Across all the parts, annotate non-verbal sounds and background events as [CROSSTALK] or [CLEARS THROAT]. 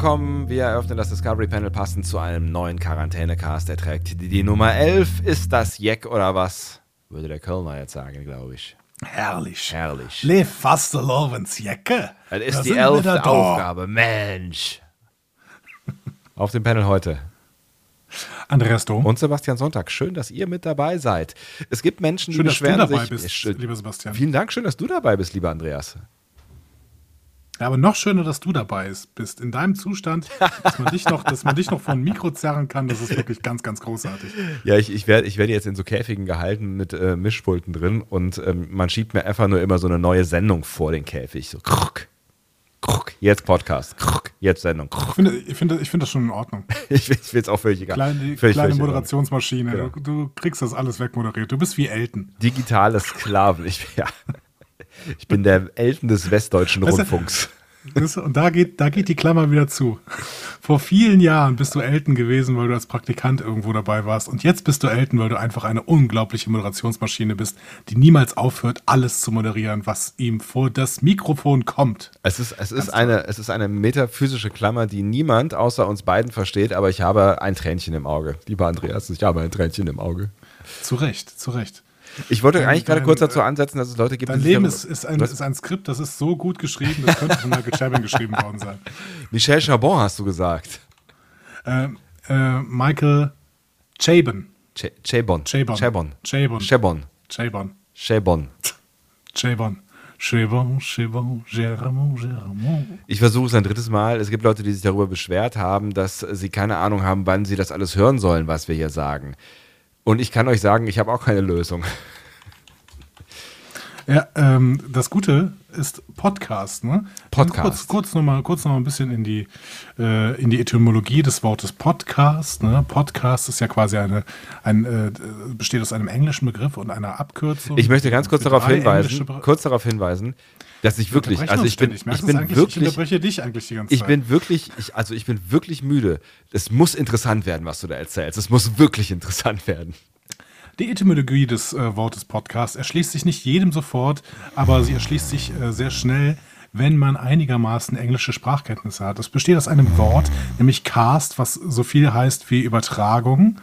Willkommen. Wir eröffnen das Discovery Panel passend zu einem neuen Quarantänecast. Er trägt die, die Nummer 11. Ist das Jeck oder was? Würde der Kölner jetzt sagen, glaube ich. Herrlich. Herrlich. Lev Fastelovens Jacke. Das ist Da die elfte. Aufgabe. Mensch. Auf dem Panel heute. Andreas Dom. Und Sebastian Sonntag. Schön, dass ihr mit dabei seid. Es gibt Menschen, die Schön, dass du beschweren dabei sich. bist, Schön- lieber Sebastian. Vielen Dank. Schön, dass du dabei bist, lieber Andreas. Ja, aber noch schöner, dass du dabei bist. In deinem Zustand, dass man dich noch, dass man dich noch vor ein Mikro zerren kann, das ist wirklich ganz, ganz großartig. Ja, ich, ich werde ich werd jetzt in so Käfigen gehalten mit äh, Mischpulten drin und ähm, man schiebt mir einfach nur immer so eine neue Sendung vor den Käfig. So, kruck, kruck, jetzt Podcast, kruck, jetzt Sendung. Ich Kruck. finde, ich finde, ich finde das schon in Ordnung. [LAUGHS] Ich will es auch völlig egal. Kleine, völlig, kleine völlig. Moderationsmaschine. Genau. Du, du kriegst das alles wegmoderiert. Du bist wie Elton. Digitale Sklaven. Ich, [LAUGHS] ja. [LAUGHS] ich bin der Elten des westdeutschen Rundfunks. Weißt du, Und da geht, da geht die Klammer wieder zu. Vor vielen Jahren bist du Elton gewesen, weil du als Praktikant irgendwo dabei warst. Und jetzt bist du Elton, weil du einfach eine unglaubliche Moderationsmaschine bist, die niemals aufhört, alles zu moderieren, was ihm vor das Mikrofon kommt. Es ist, es, ist eine, es ist eine metaphysische Klammer, die niemand außer uns beiden versteht, aber ich habe ein Tränchen im Auge. Lieber Andreas, ich habe ein Tränchen im Auge. Zu Recht, zu Recht. Ich wollte Dein- eigentlich gerade dein, kurz dazu äh, ansetzen, dass es Leute gibt, Dein die sich Leben ist, ist, ein, ist ein Skript, das ist so gut geschrieben, das könnte von Michael Chabin geschrieben worden sein. [LAUGHS] Michel Chabon hast du gesagt. Äh, äh, Michael Chabon. Ch- Chabon. Chabon. Chabon. Chabon. Chabon. Chabon. Chabon. Chabon. Chabon, Chabon, Géramont, Géramont. Ich versuche es ein drittes Mal. Es gibt Leute, die sich darüber beschwert haben, dass sie keine Ahnung haben, wann sie das alles hören sollen, was wir hier sagen. Und ich kann euch sagen, ich habe auch keine Lösung. Ja, ähm, das Gute ist Podcast, ne? Podcast. Kurz, kurz nochmal kurz noch mal ein bisschen in die, äh, in die Etymologie des Wortes Podcast. Ne? Podcast ist ja quasi eine, ein, äh, besteht aus einem englischen Begriff und einer Abkürzung. Ich möchte ganz kurz darauf hinweisen, kurz darauf hinweisen, dass ich wirklich, also ich bin. Merkst ich bin eigentlich? Ich wirklich, unterbreche dich eigentlich die ganze ich Zeit. bin wirklich, ich, also ich bin wirklich müde. Es muss interessant werden, was du da erzählst. Es muss wirklich interessant werden. Die Etymologie des äh, Wortes Podcast erschließt sich nicht jedem sofort, aber sie erschließt sich äh, sehr schnell, wenn man einigermaßen englische Sprachkenntnisse hat. Es besteht aus einem Wort, nämlich Cast, was so viel heißt wie Übertragung.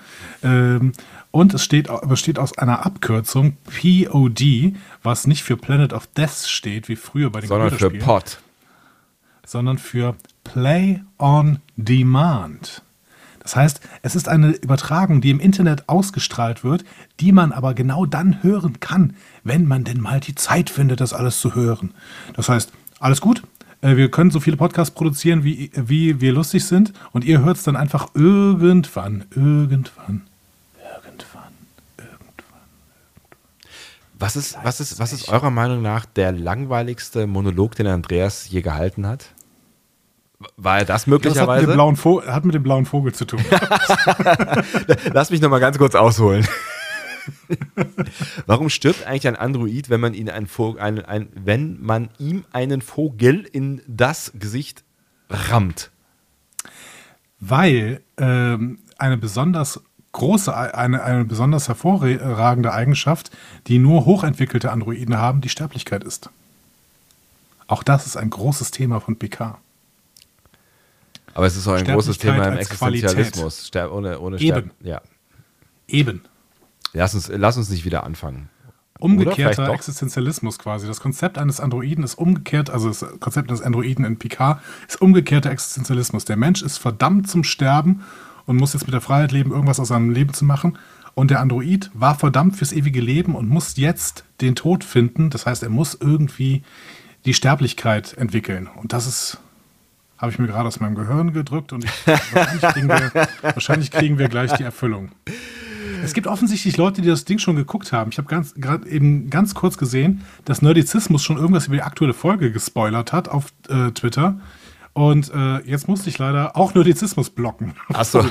Ähm, und es steht, besteht aus einer Abkürzung POD, was nicht für Planet of Death steht, wie früher bei den Sondern für Pod. sondern für Play on Demand. Das heißt, es ist eine Übertragung, die im Internet ausgestrahlt wird, die man aber genau dann hören kann, wenn man denn mal die Zeit findet, das alles zu hören. Das heißt, alles gut. äh, Wir können so viele Podcasts produzieren, wie, wie wir lustig sind. Und ihr hört es dann einfach irgendwann, irgendwann, irgendwann, irgendwann. Was ist, was, ist, was ist eurer Meinung nach der langweiligste Monolog, den Andreas je gehalten hat? War er das Das hat mit, möglicherweise? dem blauen Vogel, hat mit dem blauen Vogel zu tun. [LAUGHS] Lass mich noch mal ganz kurz ausholen. [LAUGHS] Warum stirbt eigentlich ein Android, wenn man ihn ein Vogel, ein, ein, wenn man ihm einen Vogel in das Gesicht rammt? weil ähm, eine besonders große, eine, eine besonders hervorragende Eigenschaft, die nur hochentwickelte Androiden haben, die Sterblichkeit ist. Auch das ist ein großes Thema von PK. Aber es ist auch ein großes Thema im Existenzialismus. Ster ohne ohne Eben. Ja. Eben. Lass uns, lass uns nicht wieder anfangen. Umgekehrter. Existenzialismus quasi. Das Konzept eines Androiden ist umgekehrt, also das Konzept eines Androiden in PK ist umgekehrter Existenzialismus. Der Mensch ist verdammt zum Sterben und muss jetzt mit der Freiheit leben, irgendwas aus seinem Leben zu machen. Und der Android war verdammt fürs ewige Leben und muss jetzt den Tod finden. Das heißt, er muss irgendwie die Sterblichkeit entwickeln. Und das ist, habe ich mir gerade aus meinem Gehirn gedrückt und ich, wahrscheinlich, kriegen wir, [LAUGHS] wahrscheinlich kriegen wir gleich die Erfüllung. Es gibt offensichtlich Leute, die das Ding schon geguckt haben. Ich habe ganz gerade eben ganz kurz gesehen, dass Nerdizismus schon irgendwas über die aktuelle Folge gespoilert hat auf äh, Twitter. Und äh, jetzt musste ich leider auch Nerdizismus blocken. [LAUGHS] Ach so.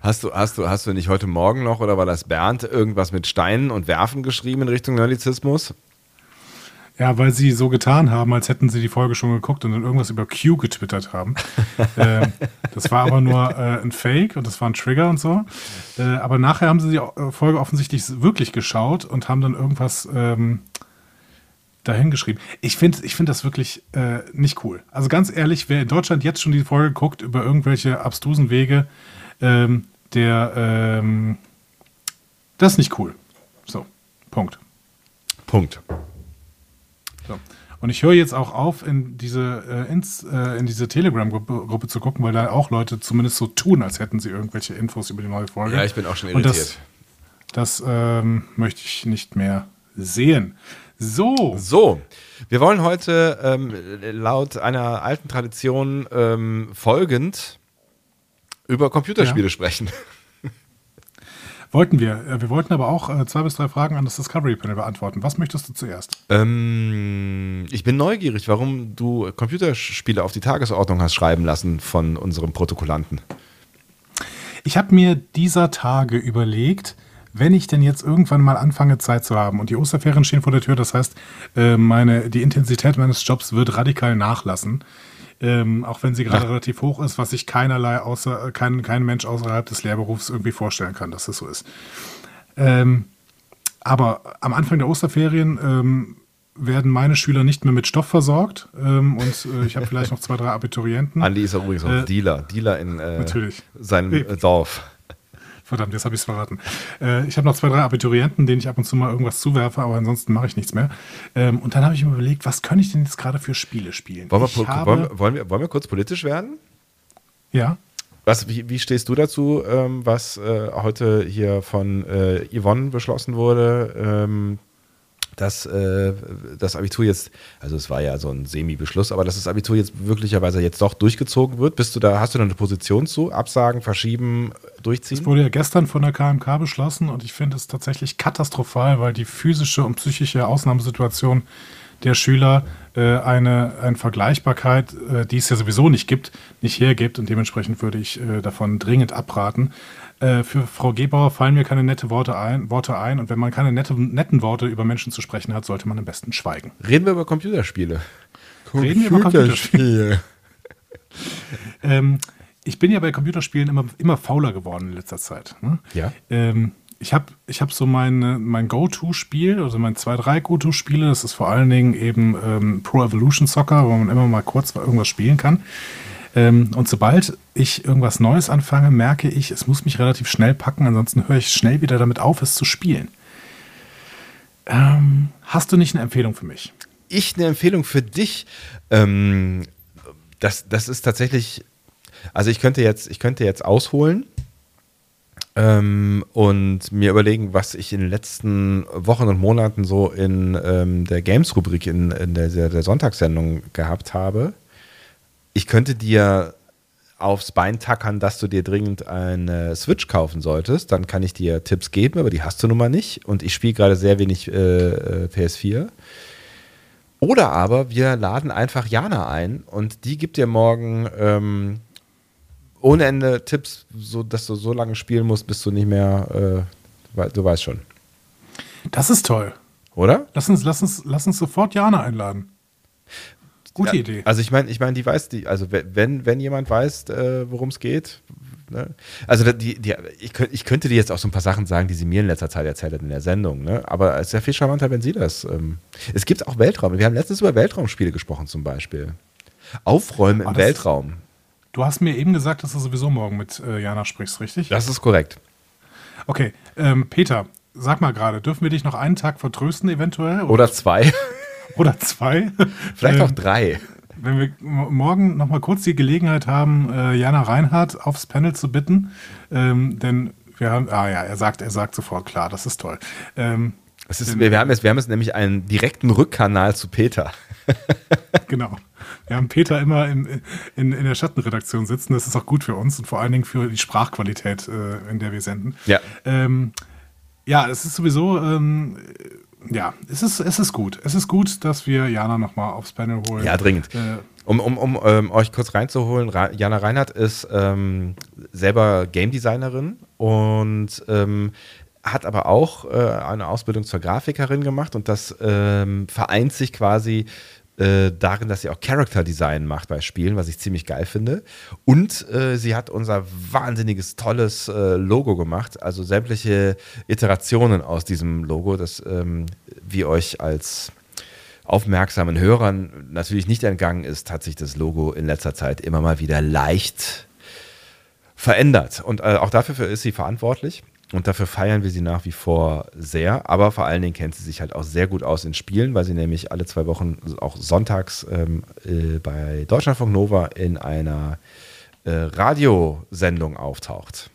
Hast du, hast, du, hast du nicht heute Morgen noch oder war das Bernd irgendwas mit Steinen und Werfen geschrieben in Richtung Nerdizismus? Ja, weil sie so getan haben, als hätten sie die Folge schon geguckt und dann irgendwas über Q getwittert haben. [LAUGHS] äh, das war aber nur äh, ein Fake und das war ein Trigger und so. Äh, aber nachher haben sie die äh, Folge offensichtlich wirklich geschaut und haben dann irgendwas ähm, dahingeschrieben. Ich finde ich find das wirklich äh, nicht cool. Also ganz ehrlich, wer in Deutschland jetzt schon die Folge guckt über irgendwelche abstrusen Wege, ähm, der, ähm, das ist nicht cool. So, Punkt. Punkt. So. Und ich höre jetzt auch auf, in diese, äh, ins, äh, in diese Telegram-Gruppe zu gucken, weil da auch Leute zumindest so tun, als hätten sie irgendwelche Infos über die neue Folge. Ja, ich bin auch schon irritiert. Und das, das ähm, möchte ich nicht mehr sehen. So. So. Wir wollen heute ähm, laut einer alten Tradition ähm, folgend über Computerspiele ja. sprechen. Wollten wir. Äh, wir wollten aber auch äh, zwei bis drei Fragen an das Discovery Panel beantworten. Was möchtest du zuerst? Ähm, ich bin neugierig, warum du Computerspiele auf die Tagesordnung hast schreiben lassen von unserem Protokollanten. Ich habe mir dieser Tage überlegt, wenn ich denn jetzt irgendwann mal anfange, Zeit zu haben und die Osterferien stehen vor der Tür, das heißt, äh, meine, die Intensität meines Jobs wird radikal nachlassen ähm, auch wenn sie gerade ja. relativ hoch ist, was sich keinerlei außer, kein, kein Mensch außerhalb des Lehrberufs irgendwie vorstellen kann, dass das so ist. Ähm, aber am Anfang der Osterferien ähm, werden meine Schüler nicht mehr mit Stoff versorgt ähm, und äh, ich habe vielleicht [LAUGHS] noch zwei, drei Abiturienten. Andi ist auch übrigens auch äh, Dealer, Dealer in äh, seinem äh, Dorf. Verdammt, jetzt habe ich es verraten. Äh, ich habe noch zwei, drei Abiturienten, denen ich ab und zu mal irgendwas zuwerfe, aber ansonsten mache ich nichts mehr. Ähm, und dann habe ich mir überlegt, was kann ich denn jetzt gerade für Spiele spielen? Wollen wir, habe, wollen, wollen, wir, wollen wir kurz politisch werden? Ja. Was, wie, wie stehst du dazu, ähm, was äh, heute hier von äh, Yvonne beschlossen wurde? Ähm, dass äh, das Abitur jetzt, also es war ja so ein Semi-Beschluss, aber dass das Abitur jetzt wirklicherweise jetzt doch durchgezogen wird. Bist du da, hast du da eine Position zu? Absagen, verschieben, durchziehen? Es wurde ja gestern von der KMK beschlossen und ich finde es tatsächlich katastrophal, weil die physische und psychische Ausnahmesituation der Schüler äh, eine, eine Vergleichbarkeit, äh, die es ja sowieso nicht gibt, nicht hergibt und dementsprechend würde ich äh, davon dringend abraten. Äh, für Frau Gebauer fallen mir keine nette Worte ein, Worte ein. Und wenn man keine nette, netten Worte über Menschen zu sprechen hat, sollte man am besten schweigen. Reden wir über Computerspiele. Reden wir über Computerspiele. [LAUGHS] ähm, ich bin ja bei Computerspielen immer, immer fauler geworden in letzter Zeit. Ne? Ja. Ähm, ich habe ich hab so mein, mein Go-To-Spiel, also mein zwei, drei Go-To-Spiele. Das ist vor allen Dingen eben ähm, Pro Evolution Soccer, wo man immer mal kurz irgendwas spielen kann. Ähm, und sobald ich irgendwas Neues anfange, merke ich, es muss mich relativ schnell packen, ansonsten höre ich schnell wieder damit auf, es zu spielen. Ähm, hast du nicht eine Empfehlung für mich? Ich eine Empfehlung für dich. Ähm, das, das ist tatsächlich, also ich könnte jetzt, ich könnte jetzt ausholen ähm, und mir überlegen, was ich in den letzten Wochen und Monaten so in ähm, der Games-Rubrik in, in der, der Sonntagssendung gehabt habe ich könnte dir aufs Bein tackern, dass du dir dringend eine Switch kaufen solltest. Dann kann ich dir Tipps geben, aber die hast du nun mal nicht. Und ich spiele gerade sehr wenig äh, äh PS4. Oder aber wir laden einfach Jana ein und die gibt dir morgen ähm, ohne Ende Tipps, so dass du so lange spielen musst, bis du nicht mehr, äh, du weißt schon. Das ist toll. Oder? Lass uns, lass uns, lass uns sofort Jana einladen. Gute ja, Idee. Also ich meine, ich meine, die weiß, die, also wenn, wenn jemand weiß, äh, worum es geht, ne? also die, die, ich, könnt, ich könnte dir jetzt auch so ein paar Sachen sagen, die sie mir in letzter Zeit erzählt hat in der Sendung, ne? aber es ist ja viel charmanter, wenn sie das. Ähm, es gibt auch Weltraum. Wir haben letztens über Weltraumspiele gesprochen zum Beispiel. Aufräumen im Weltraum. Du hast mir eben gesagt, dass du sowieso morgen mit äh, Jana sprichst, richtig? Das ist korrekt. Okay, ähm, Peter, sag mal gerade, dürfen wir dich noch einen Tag vertrösten eventuell? Oder, oder zwei. Oder zwei. Vielleicht auch ähm, drei. Wenn wir morgen nochmal kurz die Gelegenheit haben, äh, Jana Reinhardt aufs Panel zu bitten, ähm, denn wir haben, ah ja, er sagt, er sagt sofort klar, das ist toll. Ähm, ist, wir, wir, haben jetzt, wir haben jetzt nämlich einen direkten Rückkanal zu Peter. [LAUGHS] genau. Wir haben Peter immer in, in, in der Schattenredaktion sitzen. Das ist auch gut für uns und vor allen Dingen für die Sprachqualität, äh, in der wir senden. Ja. Ähm, ja, es ist sowieso, ähm, ja, es ist, es ist gut. Es ist gut, dass wir Jana nochmal aufs Panel holen. Ja, dringend. Äh, Um, um, um ähm, euch kurz reinzuholen, Ra Jana Reinhardt ist ähm, selber Game Designerin und ähm, hat aber auch äh, eine Ausbildung zur Grafikerin gemacht und das ähm, vereint sich quasi äh, darin, dass sie auch Character Design macht bei Spielen, was ich ziemlich geil finde. Und äh, sie hat unser wahnsinniges, tolles äh, Logo gemacht, also sämtliche Iterationen aus diesem Logo, das ähm, wir euch als aufmerksamen Hörern natürlich nicht entgangen ist, hat sich das Logo in letzter Zeit immer mal wieder leicht verändert. Und äh, auch dafür ist sie verantwortlich. Und dafür feiern wir sie nach wie vor sehr. Aber vor allen Dingen kennt sie sich halt auch sehr gut aus in Spielen, weil sie nämlich alle zwei Wochen auch sonntags ähm, äh, bei Deutschlandfunk Nova in einer äh, Radiosendung auftaucht.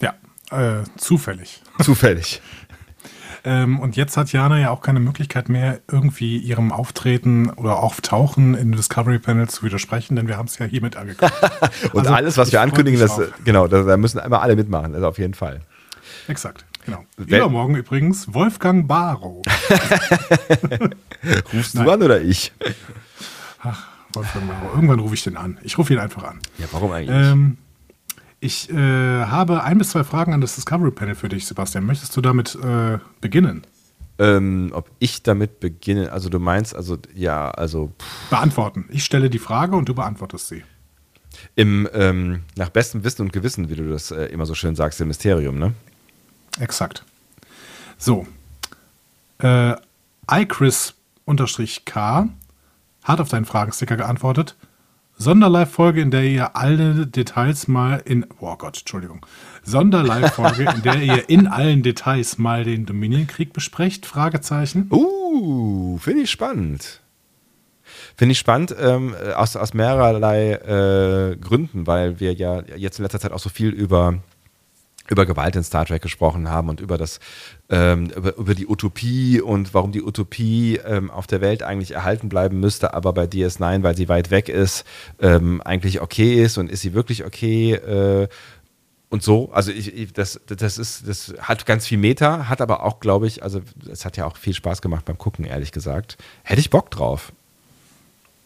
ja, äh, zufällig. Zufällig. [LAUGHS] Ähm, und jetzt hat Jana ja auch keine Möglichkeit mehr, irgendwie ihrem Auftreten oder Auftauchen in Discovery Panel zu widersprechen, denn wir haben es ja hiermit angekündigt. [LAUGHS] Und Also, alles, was wir ankündigen, das, genau, da, da müssen immer alle mitmachen, also auf jeden Fall. Exakt, genau. Wer- Übermorgen übrigens Wolfgang Barrow. [LAUGHS] [LAUGHS] Rufst Nein. du an oder ich? Wolfgang Barrow. Irgendwann rufe ich den an. Ich rufe ihn einfach an. Ja, warum eigentlich? Ähm, ich äh, habe ein bis zwei Fragen an das Discovery Panel für dich, Sebastian. Möchtest du damit äh, beginnen? Ähm, ob ich damit beginne, also du meinst, also ja, also pff, Beantworten. Ich stelle die Frage und du beantwortest sie. im ähm, nach bestem Wissen und Gewissen, wie du das äh, immer so schön sagst, im Mysterium, ne? Exakt. So. Äh, iChris-K hat auf deinen Fragensticker geantwortet. Sonderlive-Folge, in der ihr alle Details mal in. Oh Gott, Entschuldigung. Sonderlive-Folge, in der ihr in allen Details mal den Dominion-Krieg besprecht? Fragezeichen. Uh, finde ich spannend. Finde ich spannend ähm, äh, aus, aus mehrerlei äh, Gründen, weil wir ja jetzt in letzter Zeit auch so viel über, über Gewalt in Star Trek gesprochen haben und über das ähm, über, über die Utopie und warum die Utopie ähm, auf der Welt eigentlich erhalten bleiben müsste, aber bei DS9, weil sie weit weg ist, ähm, eigentlich okay ist und ist sie wirklich okay äh, und so. Also ich, ich, das, das ist, das hat ganz viel Meta, hat aber auch, glaube ich, also es hat ja auch viel Spaß gemacht beim Gucken, ehrlich gesagt. Hätte ich Bock drauf.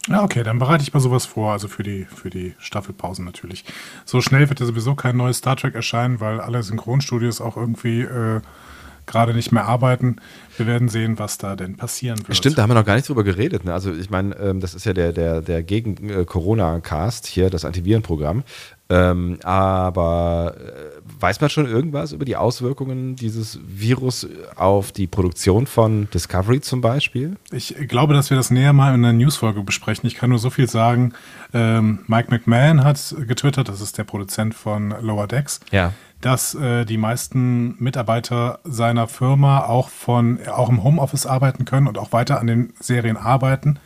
Ja, okay, dann bereite ich mal sowas vor, also für die, für die Staffelpausen natürlich. So schnell wird ja sowieso kein neues Star Trek erscheinen, weil alle Synchronstudios auch irgendwie äh, gerade nicht mehr arbeiten. Wir werden sehen, was da denn passieren wird. Stimmt, da haben wir noch gar nicht drüber geredet. Ne? Also ich meine, ähm, das ist ja der, der, der Gegen-Corona-Cast hier, das Antivirenprogramm. Ähm, aber äh, weiß man schon irgendwas über die Auswirkungen dieses Virus auf die Produktion von Discovery zum Beispiel? Ich glaube, dass wir das näher mal in einer Newsfolge besprechen. Ich kann nur so viel sagen. Ähm, Mike McMahon hat getwittert, das ist der Produzent von Lower Decks, Ja. dass äh, die meisten Mitarbeiter seiner Firma auch von auch im Homeoffice arbeiten können und auch weiter an den Serien arbeiten.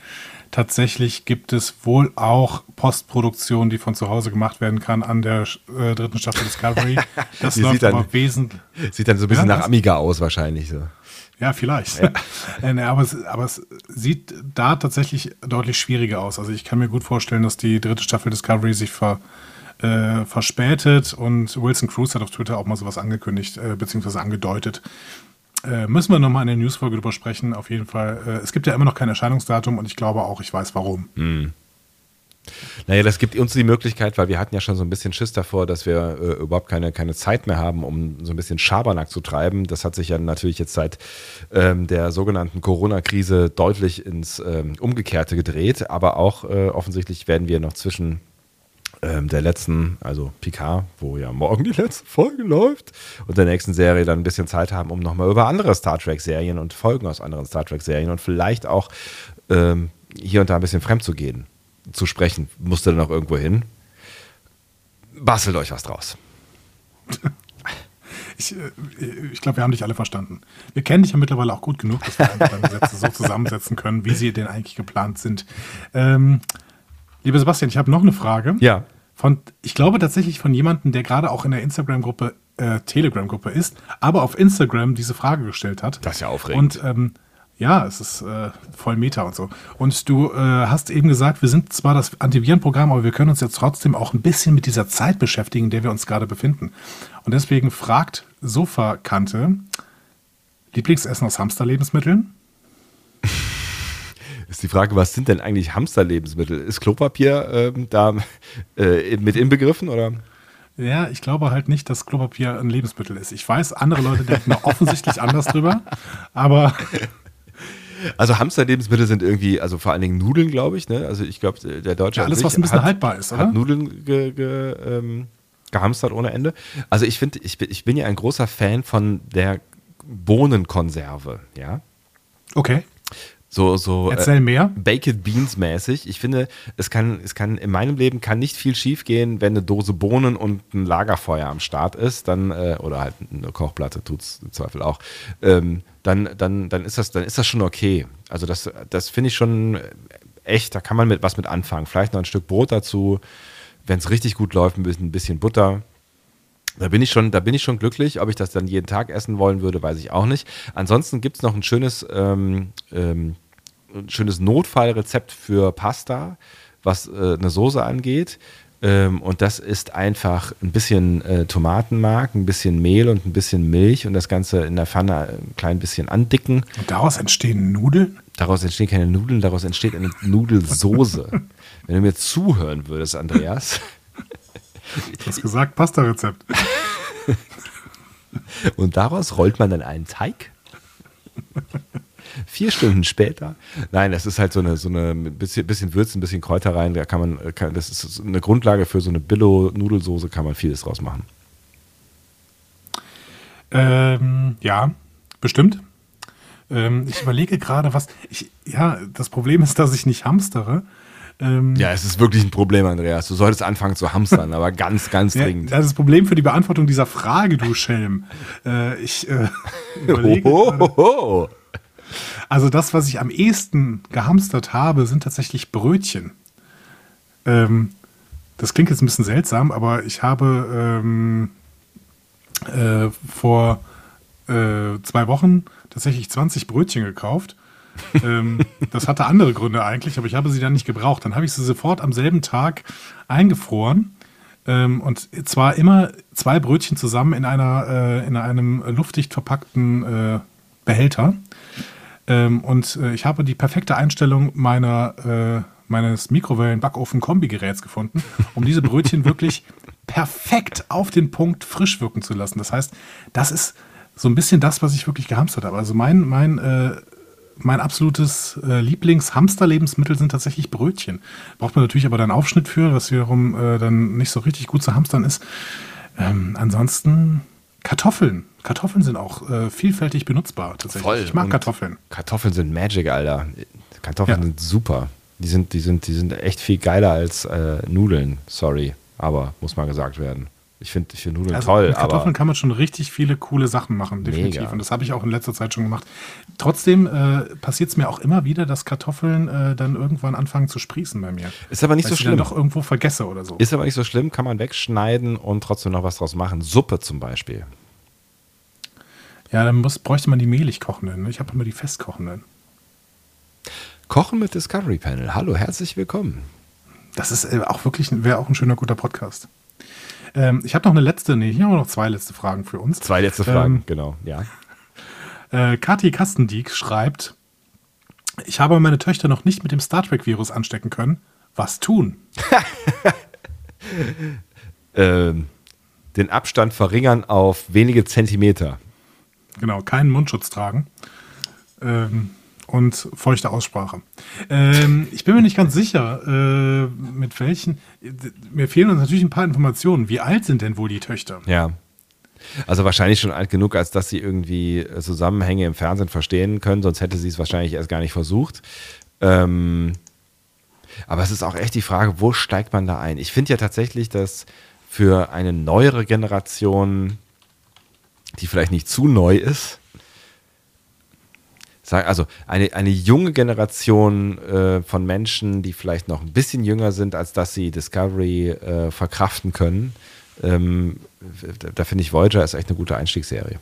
Tatsächlich gibt es wohl auch Postproduktion, die von zu Hause gemacht werden kann an der äh, dritten Staffel Discovery. [LAUGHS] Das läuft sieht dann- aber wesentlich. Sieht dann so ein bisschen Ja, nach Amiga aus wahrscheinlich so. Ja, vielleicht. [LAUGHS] Äh, nee, aber, es, aber es sieht da tatsächlich deutlich schwieriger aus. Also ich kann mir gut vorstellen, dass die dritte Staffel Discovery sich ver, äh, verspätet und Wilson Cruz hat auf Twitter auch mal sowas angekündigt, äh, beziehungsweise angedeutet. Äh, müssen wir nochmal in der Newsfolge drüber sprechen. Auf jeden Fall. Äh, es gibt ja immer noch kein Erscheinungsdatum und ich glaube auch, ich weiß warum. Naja, das gibt uns die Möglichkeit, weil wir hatten ja schon so ein bisschen Schiss davor, dass wir äh, überhaupt keine, keine Zeit mehr haben, um so ein bisschen Schabernack zu treiben. Das hat sich ja natürlich jetzt seit ähm, der sogenannten Corona-Krise deutlich ins ähm, Umgekehrte gedreht. Aber auch äh, offensichtlich werden wir noch zwischen ähm, der letzten, also Picard, wo ja morgen die letzte Folge läuft, und der nächsten Serie dann ein bisschen Zeit haben, um nochmal über andere Star Trek-Serien und Folgen aus anderen Star Trek-Serien und vielleicht auch ähm, hier und da ein bisschen fremd zu gehen, zu sprechen. Musste dann auch irgendwo hin. Bastelt euch was draus. [LAUGHS] Ich, äh, ich glaube, wir haben dich alle verstanden. Wir kennen dich ja mittlerweile auch gut genug, dass wir einfach deine Sätze so zusammensetzen können, wie sie denn eigentlich geplant sind. Ähm, lieber Sebastian, ich habe noch eine Frage. Ja. Von, ich glaube tatsächlich von jemandem, der gerade auch in der Instagram-Gruppe, äh, Telegram-Gruppe ist, aber auf Instagram diese Frage gestellt hat. Das ist ja aufregend. Und ähm, Ja, es ist äh, voll Meta und so. Und du äh, hast eben gesagt, wir sind zwar das Antivirenprogramm, aber wir können uns jetzt trotzdem auch ein bisschen mit dieser Zeit beschäftigen, in der wir uns gerade befinden. Und deswegen fragt Sofakante, Lieblingsessen aus Hamsterlebensmitteln? [LAUGHS] Ist die Frage, was sind denn eigentlich Hamsterlebensmittel? Ist Klopapier ähm, da [LAUGHS] äh, mit inbegriffen oder? Ja, ich glaube halt nicht, dass Klopapier ein Lebensmittel ist. Ich weiß, andere Leute denken offensichtlich anders drüber, aber [LAUGHS] Also Hamsterlebensmittel sind irgendwie, also vor allen Dingen Nudeln, glaube ich. Ne? Also ich glaube, der Deutsche ja, alles, was ein bisschen hat, haltbar ist, oder? Hat Nudeln ge, ge, ähm, gehamstert ohne Ende. Also ich finde, ich, ich bin ja ein großer Fan von der Bohnenkonserve, ja. Okay. So, so Erzähl mehr. Baked Beans mäßig. Ich finde, es kann, es kann in meinem Leben kann nicht viel schief gehen, wenn eine Dose Bohnen und ein Lagerfeuer am Start ist, dann, äh, oder halt eine Kochplatte tut es im Zweifel auch. Ähm, dann, dann, dann, ist das, dann ist das schon okay. Also das, das finde ich schon echt, da kann man mit was mit anfangen. Vielleicht noch ein Stück Brot dazu, wenn es richtig gut läuft, ein bisschen, ein bisschen Butter. Da bin ich schon, da bin ich schon glücklich. Ob ich das dann jeden Tag essen wollen würde, weiß ich auch nicht. Ansonsten gibt es noch ein schönes, ähm, ähm, ein schönes Notfallrezept für Pasta, was äh, eine Soße angeht. Ähm, und das ist einfach ein bisschen äh, Tomatenmark, ein bisschen Mehl und ein bisschen Milch und das Ganze in der Pfanne ein klein bisschen andicken. Und daraus entstehen Nudeln? Daraus entstehen keine Nudeln, daraus entsteht eine Nudelsoße. [LAUGHS] Wenn du mir zuhören würdest, Andreas. Du hast gesagt, Pasta-Rezept. [LAUGHS] und daraus rollt man dann einen Teig. Vier Stunden später. Nein, das ist halt so eine, so eine bisschen, bisschen Würze, ein bisschen Kräuter rein. Da kann man, kann, das ist eine Grundlage für so eine Billo-Nudelsoße, kann man vieles draus machen. Ähm, ja, bestimmt. Ähm, ich überlege gerade, was. Ich, ja, das Problem ist, dass ich nicht hamstere. Ähm, ja, es ist wirklich ein Problem, Andreas. Du solltest anfangen zu hamstern, aber ganz, ganz dringend. Ja, das ist das Problem für die Beantwortung dieser Frage, du Schelm. Äh, ich äh, [LAUGHS] überlege. Ohohoho. Also das, was ich am ehesten gehamstert habe, sind tatsächlich Brötchen. Ähm, das klingt jetzt ein bisschen seltsam, aber ich habe ähm, äh, vor äh, zwei Wochen tatsächlich 20 Brötchen gekauft. ähm, das hatte andere Gründe eigentlich, aber ich habe sie dann nicht gebraucht. Dann habe ich sie sofort am selben Tag eingefroren. Ähm, und zwar immer zwei Brötchen zusammen in, einer, äh, in einem luftdicht verpackten äh, Behälter. Ähm, und äh, ich habe die perfekte Einstellung meiner, äh, meines Mikrowellen-Backofen-Kombi-Geräts gefunden, um diese Brötchen [LAUGHS] wirklich perfekt auf den Punkt frisch wirken zu lassen. Das heißt, das ist so ein bisschen das, was ich wirklich gehamstert habe. Also mein, mein, äh, mein absolutes äh, Lieblings-Hamster-Lebensmittel sind tatsächlich Brötchen. Braucht man natürlich aber dann Aufschnitt für, was wiederum äh, dann nicht so richtig gut zu hamstern ist. Ähm, ansonsten Kartoffeln. Kartoffeln sind auch äh, vielfältig benutzbar tatsächlich. Voll. Ich mag Und Kartoffeln. Kartoffeln sind Magic, Alter. Kartoffeln Ja. sind super. Die sind, die, sind, die sind echt viel geiler als äh, Nudeln. Sorry. Aber muss mal gesagt werden. Ich finde ich find Nudeln Also toll, mit Kartoffeln kann man schon richtig viele coole Sachen machen, definitiv. Mega. Und das habe ich auch in letzter Zeit schon gemacht. Trotzdem äh, passiert es mir auch immer wieder, dass Kartoffeln äh, dann irgendwann anfangen zu sprießen bei mir. ist aber nicht so ich schlimm. dann doch irgendwo vergesse oder so. Ist aber nicht so schlimm, kann man wegschneiden und trotzdem noch was draus machen. Suppe zum Beispiel. Ja, dann muss, bräuchte man die mehlig kochenden. ne? Ich habe immer die festkochenden. Kochen mit Discovery Panel. Hallo, herzlich willkommen. Das ist äh, auch wirklich, wäre auch ein schöner, guter Podcast. Ähm, ich habe noch eine letzte, nee, hier haben wir noch zwei letzte Fragen für uns. Zwei letzte Fragen, Ähm, genau. Ja. [LAUGHS] Äh, Kathi Kastendieck schreibt, ich habe meine Töchter noch nicht mit dem Star Trek-Virus anstecken können. Was tun? [LAUGHS] Ähm, den Abstand verringern auf wenige Zentimeter. Genau, keinen Mundschutz tragen. Ähm, und feuchte Aussprache. Ähm, ich bin mir nicht ganz sicher, äh, mit welchen. Mir fehlen uns natürlich ein paar Informationen. Wie alt sind denn wohl die Töchter? Ja. Also wahrscheinlich schon alt genug, als dass sie irgendwie äh, Zusammenhänge im Fernsehen verstehen können, sonst hätte sie es wahrscheinlich erst gar nicht versucht. Ähm, aber es ist auch echt die Frage, wo steigt man da ein? Ich finde ja tatsächlich, dass für eine neuere Generation, die vielleicht nicht zu neu ist, also eine, eine junge Generation äh, von Menschen, die vielleicht noch ein bisschen jünger sind, als dass sie Discovery äh, verkraften können, ähm, da, da finde ich Voyager ist echt eine gute Einstiegsserie.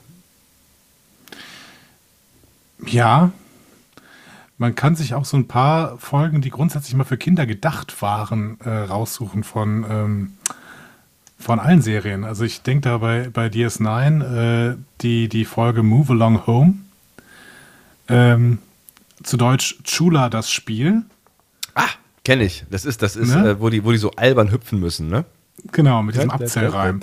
Ja, man kann sich auch so ein paar Folgen, die grundsätzlich mal für Kinder gedacht waren, äh, raussuchen von, ähm, von allen Serien. Also ich denke da bei, bei DS9 äh, die, die Folge Move Along Home. Ähm, zu Deutsch Chula das Spiel. Ah, kenne ich. Das ist, das ist, Ne? äh, wo, die, wo die so albern hüpfen müssen, ne? Genau, mit diesem Abzählreim.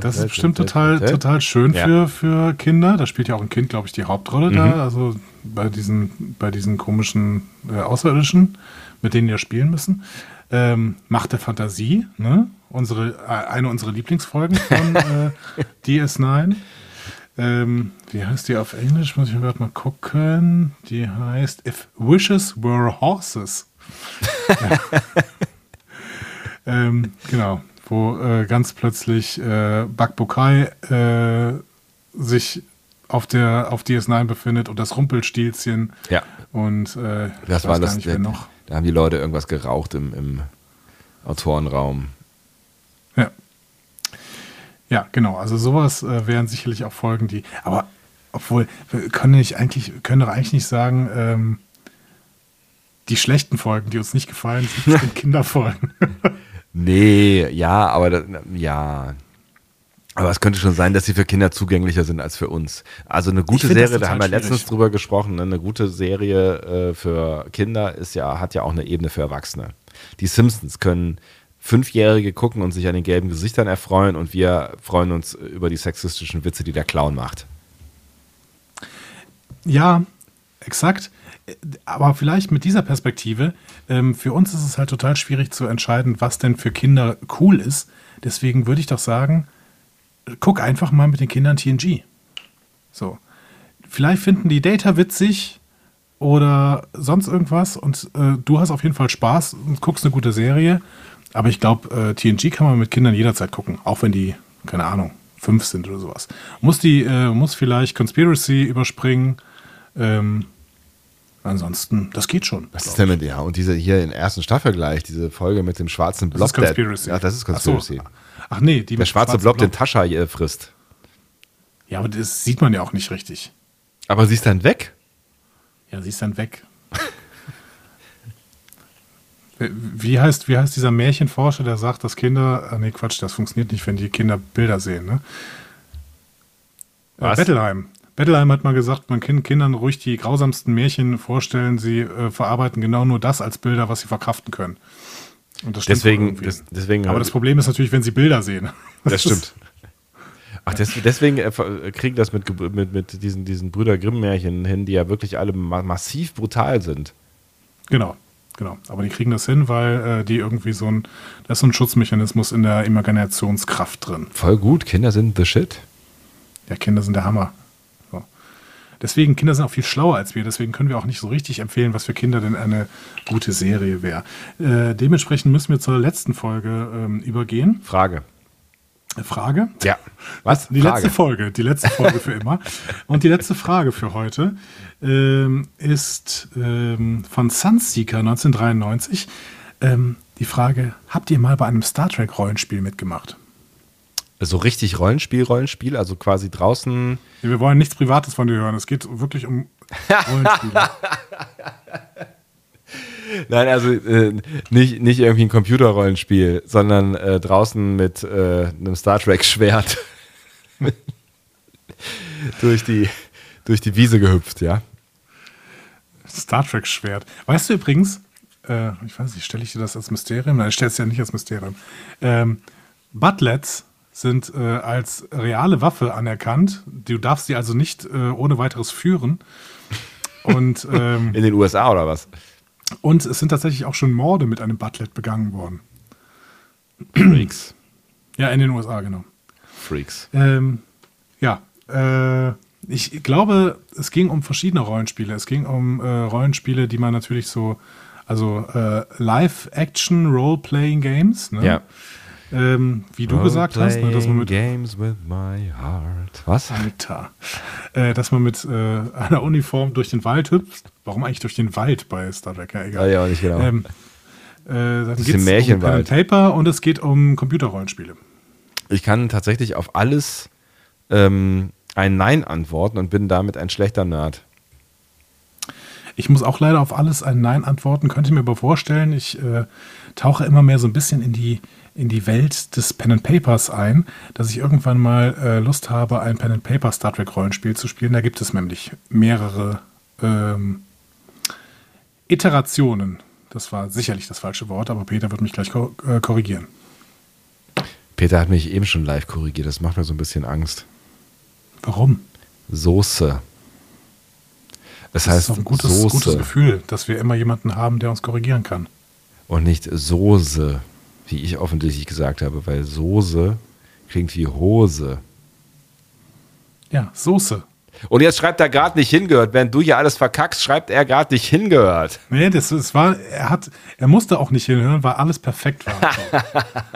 Das ist bestimmt total, total schön Ja. für, für Kinder. Da spielt ja auch ein Kind, glaube ich, die Hauptrolle Mhm. da. Also bei diesen, bei diesen komischen äh, Außerirdischen, mit denen wir spielen müssen. Ähm, Macht der Fantasie, ne? Unsere, äh, eine unserer Lieblingsfolgen von [LAUGHS] äh, DS9. Ähm, wie heißt die auf Englisch? Muss ich gerade mal gucken. Die heißt If Wishes Were Horses. [LAUGHS] ähm, genau, wo äh, ganz plötzlich äh, Bakbukai äh, sich auf der auf DS9 befindet und das Rumpelstilzchen Ja, und äh, das war das. wer noch. Da haben die Leute irgendwas geraucht im, im Autorenraum. Ja. Genau. Also sowas äh, wären sicherlich auch Folgen, die. Aber obwohl, können nicht eigentlich, können doch eigentlich nicht sagen, ähm, die schlechten Folgen, die uns nicht gefallen, sind [LAUGHS] Kinderfolgen. Nee, ja, aber das, ja. Aber es könnte schon sein, dass sie für Kinder zugänglicher sind als für uns. Also eine gute Ich Serie, da haben wir schwierig. letztens drüber gesprochen, ne? eine gute Serie äh, für Kinder ist ja, hat ja auch eine Ebene für Erwachsene. Die Simpsons können Fünfjährige gucken und sich an den gelben Gesichtern erfreuen und wir freuen uns über die sexistischen Witze, die der Clown macht. Ja, exakt. Aber vielleicht mit dieser Perspektive, ähm, für uns ist es halt total schwierig zu entscheiden, was denn für Kinder cool ist. Deswegen würde ich doch sagen, guck einfach mal mit den Kindern TNG. So. Vielleicht finden die Data witzig oder sonst irgendwas und äh, du hast auf jeden Fall Spaß und guckst eine gute Serie. Aber ich glaube, äh, TNG kann man mit Kindern jederzeit gucken, auch wenn die, keine Ahnung, fünf sind oder sowas. Muss die, äh, muss vielleicht Conspiracy überspringen. Ähm, ansonsten, das geht schon. Was ist denn mit, ja, und diese hier in der ersten Staffel gleich, diese Folge mit dem schwarzen. Blob. Das ist Conspiracy. Der, ja, das ist Ach so. Conspiracy. Ach nee, die Der mit schwarze schwarzem Blob, den Tascha äh, frisst. Ja, aber das sieht man ja auch nicht richtig. Aber sie ist dann weg. Ja, sie ist dann weg. Wie heißt, wie heißt dieser Märchenforscher, der sagt, dass Kinder. Ah, nee, Quatsch, das funktioniert nicht, wenn die Kinder Bilder sehen, ne? Äh, Was? Bettelheim. Bettelheim hat mal gesagt, man kann Kindern ruhig die grausamsten Märchen vorstellen. Sie äh, verarbeiten genau nur das als Bilder, was sie verkraften können. Und das stimmt Deswegen, des, deswegen. Aber das Problem ist natürlich, wenn sie Bilder sehen. [LAUGHS] Das stimmt. Ach, des, deswegen äh, kriegen das mit, mit, mit diesen, diesen Brüder Grimm-Märchen hin, die ja wirklich alle ma massiv brutal sind. Genau, genau. Aber die kriegen das hin, weil äh, die irgendwie so ein, da ist so ein Schutzmechanismus in der Imaginationskraft drin. Voll gut, Kinder sind the shit. Ja, Kinder sind der Hammer. So. Deswegen, Kinder sind auch viel schlauer als wir, deswegen können wir auch nicht so richtig empfehlen, was für Kinder denn eine gute Serie wäre. Äh, dementsprechend müssen wir zur letzten Folge ähm, übergehen. Frage. Frage? Ja. Was? Die Frage. letzte Folge, die letzte Folge für immer. [LAUGHS] Und die letzte Frage für heute ähm, ist ähm, von Sunseeker 1993. Ähm, die Frage: Habt ihr mal bei einem Star Trek Rollenspiel mitgemacht? So richtig Rollenspiel, Rollenspiel, also quasi draußen. Wir wollen nichts Privates von dir hören. Es geht wirklich um [LAUGHS] Rollenspiele. Nein, also äh, nicht, nicht irgendwie ein Computerrollenspiel, sondern äh, draußen mit äh, einem Star Trek-Schwert [LAUGHS] durch, die, durch die Wiese gehüpft, ja. Star Trek Schwert. Weißt du übrigens, äh, ich weiß nicht, stelle ich dir das als Mysterium? Nein, ich stelle es ja nicht als Mysterium. Ähm, Butlets sind äh, als reale Waffe anerkannt. Du darfst sie also nicht äh, ohne weiteres führen. Und, ähm, In den USA oder was? Und es sind tatsächlich auch schon Morde mit einem Butlet begangen worden. Freaks. [CLEARS THROAT] Ja, in den USA, genau. Freaks. Ähm, ja, äh, ich glaube, es ging um verschiedene Rollenspiele. Es ging um äh, Rollenspiele, die man natürlich so, also äh, Live-Action Role-Playing Games, ne? Ja. Ähm, wie du gesagt hast, ne, dass man mit Games with my heart. Was? Alter, äh, dass man mit äh, einer Uniform durch den Wald hüpft. Warum eigentlich durch den Wald bei Star Trek? Ja, Ja, egal. ja, nicht genau. Ähm, äh, dann ist geht es um Pen Paper und es geht um Computerrollenspiele. Ich kann tatsächlich auf alles ähm, ein Nein antworten und bin damit ein schlechter Nerd. Ich muss auch leider auf alles ein Nein antworten. Könnte mir aber vorstellen, ich äh, tauche immer mehr so ein bisschen in die, in die Welt des Pen and Papers ein, dass ich irgendwann mal äh, Lust habe, ein Pen and Paper Star Trek Rollenspiel zu spielen. Da gibt es nämlich mehrere ähm, Iterationen. Das war sicherlich das falsche Wort, aber Peter wird mich gleich ko äh, korrigieren. Peter hat mich eben schon live korrigiert. Das macht mir so ein bisschen Angst. Warum? Soße. Das, das heißt, ist doch ein gutes, Soße. gutes Gefühl, dass wir immer jemanden haben, der uns korrigieren kann. Und nicht Soße, wie ich offensichtlich gesagt habe, weil Soße klingt wie Hose. Ja, Soße. Und jetzt schreibt er gerade nicht hingehört. Während du hier alles verkackst, schreibt er gerade nicht hingehört. Nee, das, das war, er hat, er musste auch nicht hinhören, weil alles perfekt war.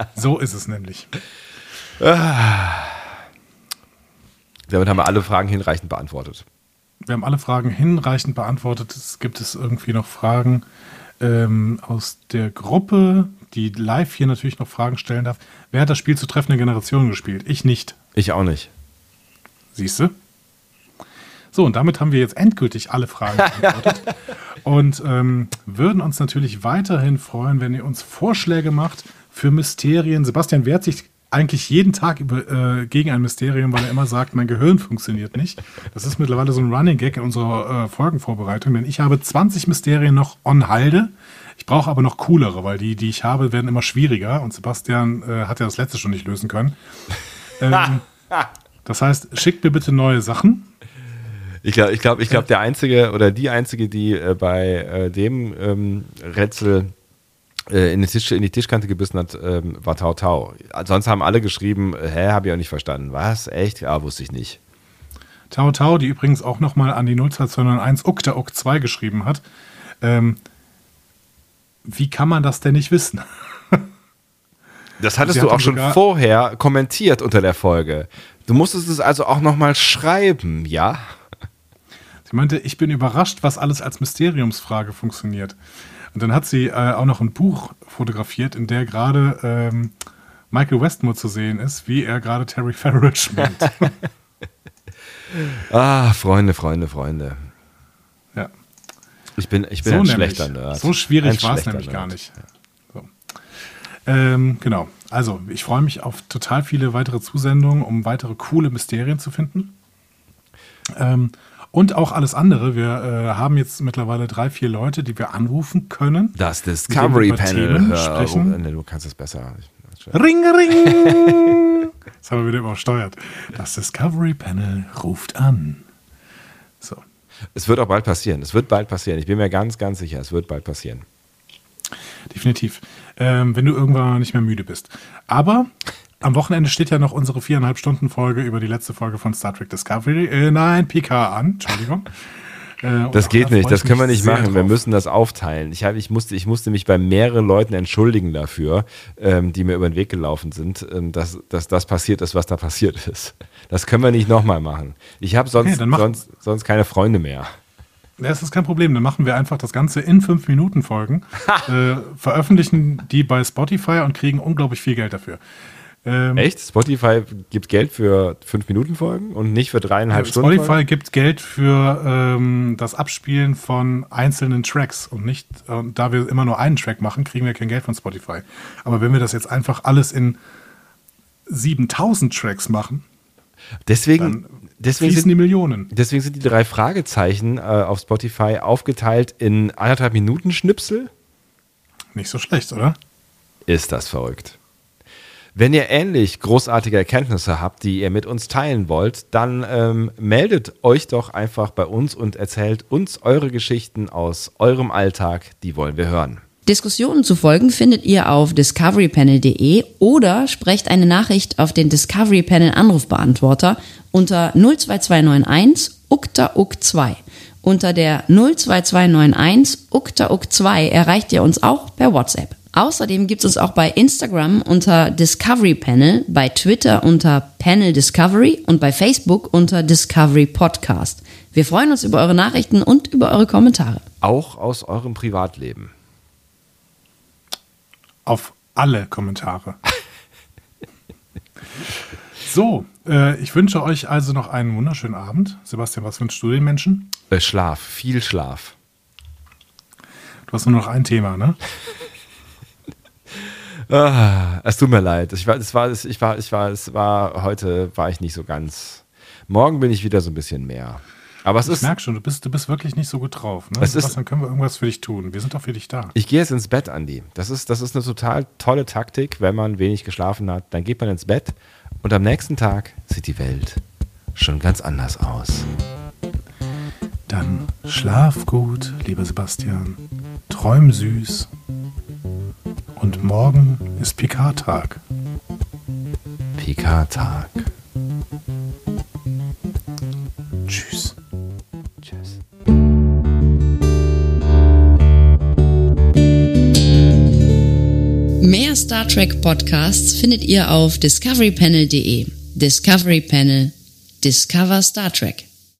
[LAUGHS] so ist es nämlich. Damit haben wir alle Fragen hinreichend beantwortet. Wir haben alle Fragen hinreichend beantwortet. Es gibt es irgendwie noch Fragen ähm, aus der Gruppe, die live hier natürlich noch Fragen stellen darf. Wer hat das Spiel zu treffenden Generationen gespielt? Ich nicht. Ich auch nicht. Siehst du? So, und damit haben wir jetzt endgültig alle Fragen beantwortet. [LAUGHS] und ähm, würden uns natürlich weiterhin freuen, wenn ihr uns Vorschläge macht für Mysterien. Sebastian wehrt sich eigentlich jeden Tag über, äh, gegen ein Mysterium, weil er immer sagt, mein Gehirn funktioniert nicht. Das ist mittlerweile so ein Running Gag in unserer äh, Folgenvorbereitung, denn ich habe 20 Mysterien noch on halde. Ich brauche aber noch coolere, weil die, die ich habe, werden immer schwieriger und Sebastian äh, hat ja das letzte schon nicht lösen können. Ähm, [LAUGHS] das heißt, schickt mir bitte neue Sachen. Ich glaube, ich glaube, ich glaube, der einzige oder die einzige, die äh, bei äh, dem ähm, Rätsel in, die Tisch, in die Tischkante gebissen hat, ähm, war Tau Tau. Sonst haben alle geschrieben, hä, habe ich auch nicht verstanden. Was? Echt? Ja, wusste ich nicht. Tau Tau, die übrigens auch nochmal an die 02291 Ukta Uk 2 geschrieben hat. Ähm, wie kann man das denn nicht wissen? [LAUGHS] Das hattest du auch schon vorher kommentiert unter der Folge. Du musstest es also auch nochmal schreiben, ja? Sie meinte, ich bin überrascht, was alles als Mysteriumsfrage funktioniert. Und dann hat sie äh, auch noch ein Buch fotografiert, in der gerade ähm, Michael Westmore zu sehen ist, wie er gerade Terry [LAUGHS] Farrell spielt. [LAUGHS] ah, Freunde, Freunde, Freunde. Ja. Ich bin, ich bin so ein nämlich, schlechter Nerd. So schwierig war es nämlich Nerd. gar nicht. So. Ähm, genau. Also, ich freue mich auf total viele weitere Zusendungen, um weitere coole Mysterien zu finden. Ähm, und auch alles andere. Wir äh, haben jetzt mittlerweile drei, vier Leute, die wir anrufen können. Das Discovery Panel. Hör, oh, nee, du kannst es besser. Ring, ring! [LAUGHS] das haben wir wieder übersteuert. Das Discovery Panel ruft an. So. Es wird auch bald passieren. Es wird bald passieren. Ich bin mir ganz, ganz sicher, es wird bald passieren. Definitiv. Ähm, wenn du irgendwann nicht mehr müde bist. Aber am Wochenende steht ja noch unsere viereinhalb Stunden Folge über die letzte Folge von Star Trek Discovery, äh, nein, PK an, Entschuldigung. [LAUGHS] Äh, das geht nicht, das können wir nicht machen. Drauf. Wir müssen das aufteilen. Ich, hab, ich, musste, ich musste mich bei mehreren Leuten entschuldigen dafür, ähm, die mir über den Weg gelaufen sind, ähm, dass, dass das passiert ist, was da passiert ist. Das können wir nicht nochmal machen. Ich habe sonst, okay, sonst, sonst keine Freunde mehr. Das ist kein Problem. Dann machen wir einfach das Ganze in fünf Minuten Folgen, [LAUGHS] äh, veröffentlichen die bei Spotify und kriegen unglaublich viel Geld dafür. Ähm, Echt? Spotify gibt Geld für 5-Minuten-Folgen und nicht für dreieinhalb Stunden? Spotify Folgen? gibt Geld für ähm, das Abspielen von einzelnen Tracks und nicht, äh, da wir immer nur einen Track machen, kriegen wir kein Geld von Spotify. Aber wenn wir das jetzt einfach alles in 7000 Tracks machen, deswegen, deswegen fließen sind, die Millionen. Deswegen sind die drei Fragezeichen äh, auf Spotify aufgeteilt in anderthalb Minuten Schnipsel. Nicht so schlecht, oder? Ist das verrückt. Wenn ihr ähnlich großartige Erkenntnisse habt, die ihr mit uns teilen wollt, dann ähm, meldet euch doch einfach bei uns und erzählt uns eure Geschichten aus eurem Alltag. Die wollen wir hören. Diskussionen zu folgen findet ihr auf discoverypanel.de oder sprecht eine Nachricht auf den Discovery Panel Anrufbeantworter unter 02291 ukta uk 2 Unter der 02291 ukta uk 2 erreicht ihr uns auch per WhatsApp. Außerdem gibt es uns auch bei Instagram unter Discovery Panel, bei Twitter unter Panel Discovery und bei Facebook unter Discovery Podcast. Wir freuen uns über eure Nachrichten und über eure Kommentare. Auch aus eurem Privatleben. Auf alle Kommentare. [LAUGHS] so, äh, ich wünsche euch also noch einen wunderschönen Abend. Sebastian, was wünschst du den Menschen? Äh, Schlaf, viel Schlaf. hast nur noch ein Thema, ne? [LAUGHS] Ah, es tut mir leid. Ich war, es war, ich war, ich war, es war, heute war ich nicht so ganz. Morgen bin ich wieder so ein bisschen mehr. Aber es Ich ist, merke schon, du bist, du bist wirklich nicht so gut drauf. Ne? Es ist- Sebastian, können wir irgendwas für dich tun? Wir sind doch für dich da. ich gehe jetzt ins Bett, Andi. Das ist, das ist eine total tolle Taktik, wenn man wenig geschlafen hat. Dann geht man ins Bett und am nächsten Tag sieht die Welt schon ganz anders aus. Dann schlaf gut, lieber Sebastian. Träum süß. Und morgen ist Picard-Tag. Pika-Tag. Tschüss. Tschüss. Mehr Star Trek Podcasts findet ihr auf discoverypanel.de. Discovery Panel. Discover Star Trek.